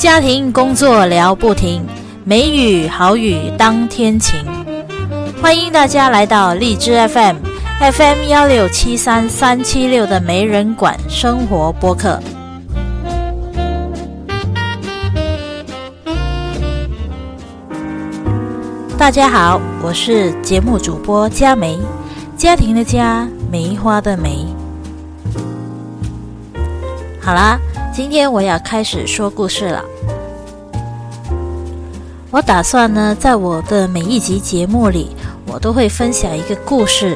家庭工作聊不停，梅雨好雨当天晴。欢迎大家来到荔枝 FM FM 幺六七三三七六的没人管生活播客。大家好，我是节目主播佳梅，家庭的家，梅花的梅。好啦，今天我要开始说故事了。我打算呢，在我的每一集节目里，我都会分享一个故事。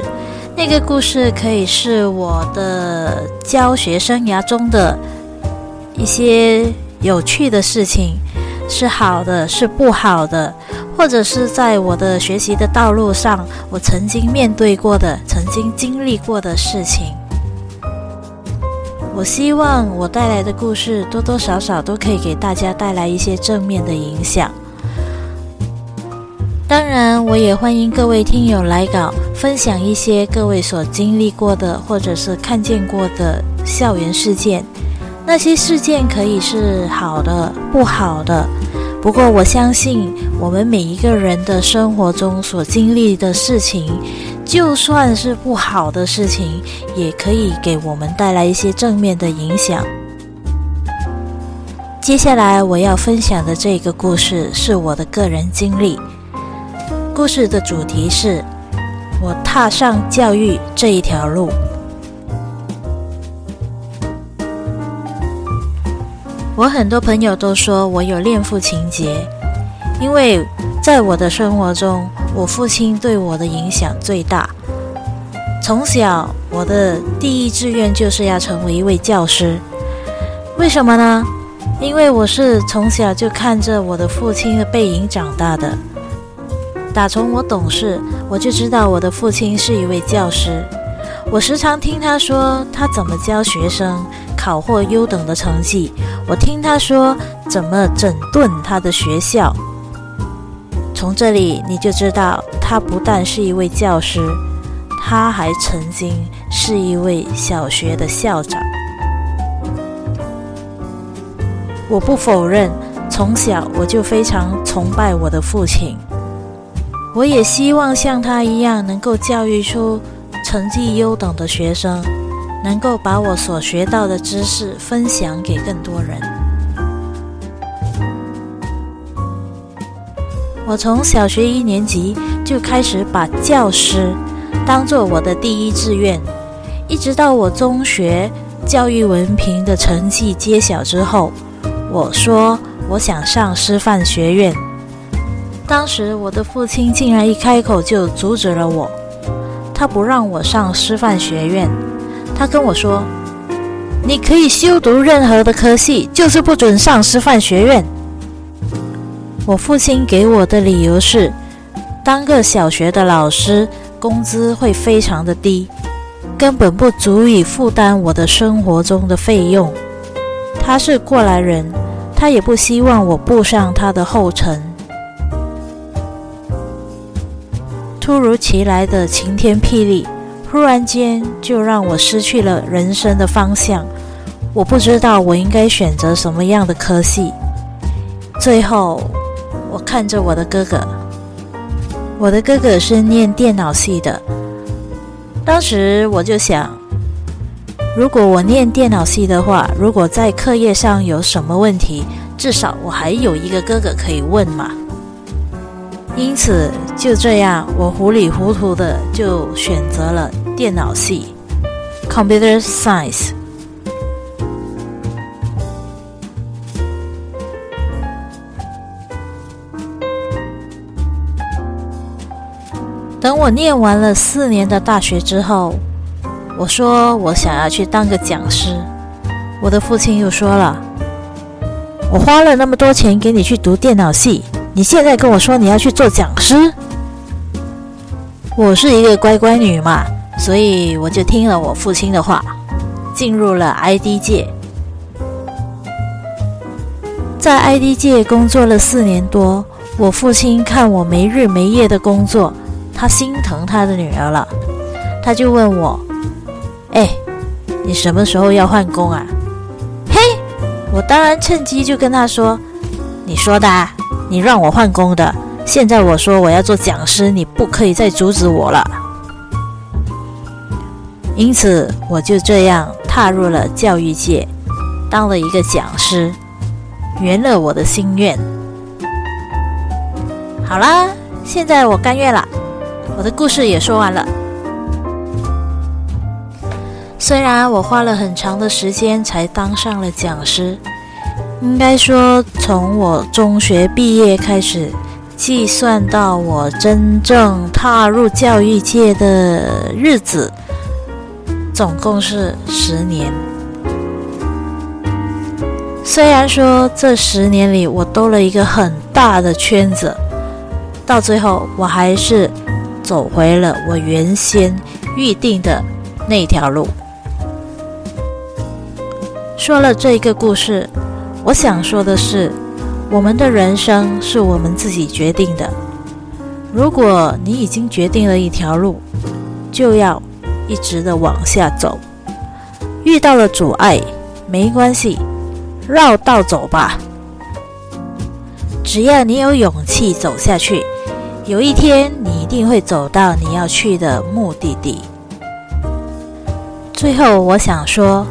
那个故事可以是我的教学生涯中的一些有趣的事情，是好的，是不好的，或者是在我的学习的道路上，我曾经面对过的、曾经经历过的事情。我希望我带来的故事多多少少都可以给大家带来一些正面的影响。当然，我也欢迎各位听友来稿，分享一些各位所经历过的或者是看见过的校园事件。那些事件可以是好的、不好的。不过，我相信我们每一个人的生活中所经历的事情。就算是不好的事情，也可以给我们带来一些正面的影响。接下来我要分享的这个故事是我的个人经历。故事的主题是我踏上教育这一条路。我很多朋友都说我有恋父情节，因为在我的生活中。我父亲对我的影响最大。从小，我的第一志愿就是要成为一位教师。为什么呢？因为我是从小就看着我的父亲的背影长大的。打从我懂事，我就知道我的父亲是一位教师。我时常听他说他怎么教学生考获优等的成绩，我听他说怎么整顿他的学校。从这里你就知道，他不但是一位教师，他还曾经是一位小学的校长。我不否认，从小我就非常崇拜我的父亲，我也希望像他一样，能够教育出成绩优等的学生，能够把我所学到的知识分享给更多人。我从小学一年级就开始把教师当做我的第一志愿，一直到我中学教育文凭的成绩揭晓之后，我说我想上师范学院。当时我的父亲竟然一开口就阻止了我，他不让我上师范学院，他跟我说：“你可以修读任何的科系，就是不准上师范学院。”我父亲给我的理由是，当个小学的老师，工资会非常的低，根本不足以负担我的生活中的费用。他是过来人，他也不希望我步上他的后尘。突如其来的晴天霹雳，忽然间就让我失去了人生的方向。我不知道我应该选择什么样的科系，最后。我看着我的哥哥，我的哥哥是念电脑系的。当时我就想，如果我念电脑系的话，如果在课业上有什么问题，至少我还有一个哥哥可以问嘛。因此，就这样，我糊里糊涂的就选择了电脑系 （Computer Science）。等我念完了四年的大学之后，我说我想要去当个讲师。我的父亲又说了：“我花了那么多钱给你去读电脑系，你现在跟我说你要去做讲师？”我是一个乖乖女嘛，所以我就听了我父亲的话，进入了 ID 界。在 ID 界工作了四年多，我父亲看我没日没夜的工作。他心疼他的女儿了，他就问我：“哎，你什么时候要换工啊？”嘿，我当然趁机就跟他说：“你说的，你让我换工的。现在我说我要做讲师，你不可以再阻止我了。因此，我就这样踏入了教育界，当了一个讲师，圆了我的心愿。好啦，现在我甘愿了，我的故事也说完了。虽然我花了很长的时间才当上了讲师，应该说从我中学毕业开始计算到我真正踏入教育界的日子，总共是十年。虽然说这十年里我兜了一个很大的圈子，到最后我还是走回了我原先预定的那条路。说了这个故事，我想说的是，我们的人生是我们自己决定的。如果你已经决定了一条路，就要一直的往下走。遇到了阻碍，没关系，绕道走吧。只要你有勇气走下去，有一天你一定会走到你要去的目的地。最后，我想说。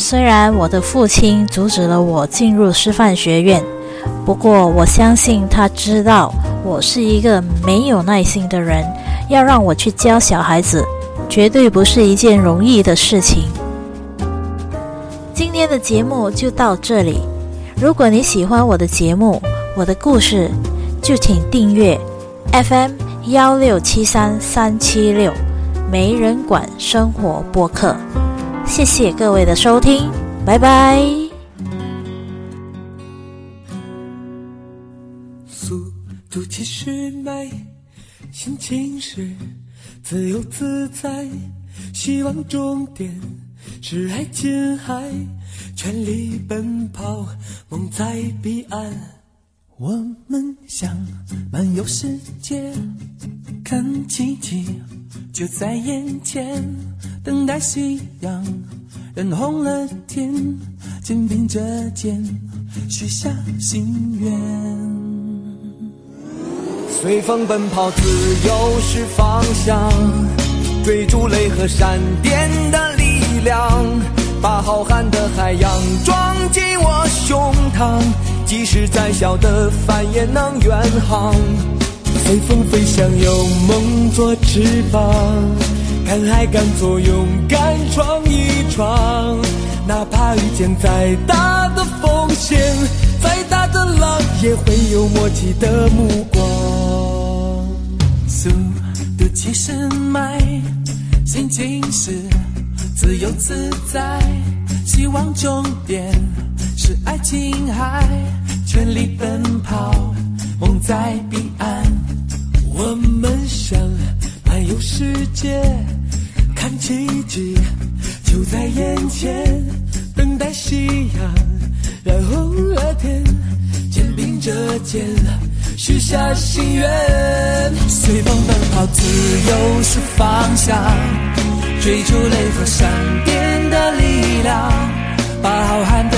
虽然我的父亲阻止了我进入师范学院，不过我相信他知道我是一个没有耐心的人，要让我去教小孩子，绝对不是一件容易的事情。今天的节目就到这里。如果你喜欢我的节目、我的故事，就请订阅 FM 幺六七三三七六没人管生活播客。谢谢各位的收听，拜拜。速度其实美，心情是自由自在，希望终点是爱琴海，全力奔跑，梦在彼岸。我们想漫游世界，看奇迹就在眼前。等待夕阳染红了天，肩并着肩许下心愿。随风奔跑，自由是方向，追逐雷和闪电的力量，把浩瀚的海洋装进我胸膛，即使再小的帆也能远航。随风飞翔，有梦做翅膀。敢爱敢做，勇敢闯一闯，哪怕遇见再大的风险，再大的浪，也会有默契的目光。速度七十迈，心情是自由自在，希望终点是爱琴海，全力奔跑，梦在彼岸，我们想漫游世界。看奇迹就在眼前，等待夕阳染红了天，肩并着肩许下心愿。随风奔跑，自由是方向，追逐雷和闪电的力量，把浩瀚的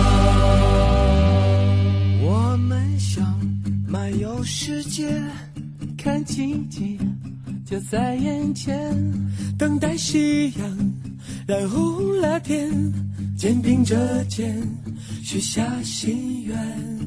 有世界看奇迹。就在眼前，等待夕阳染红了天，肩并着肩，许下心愿。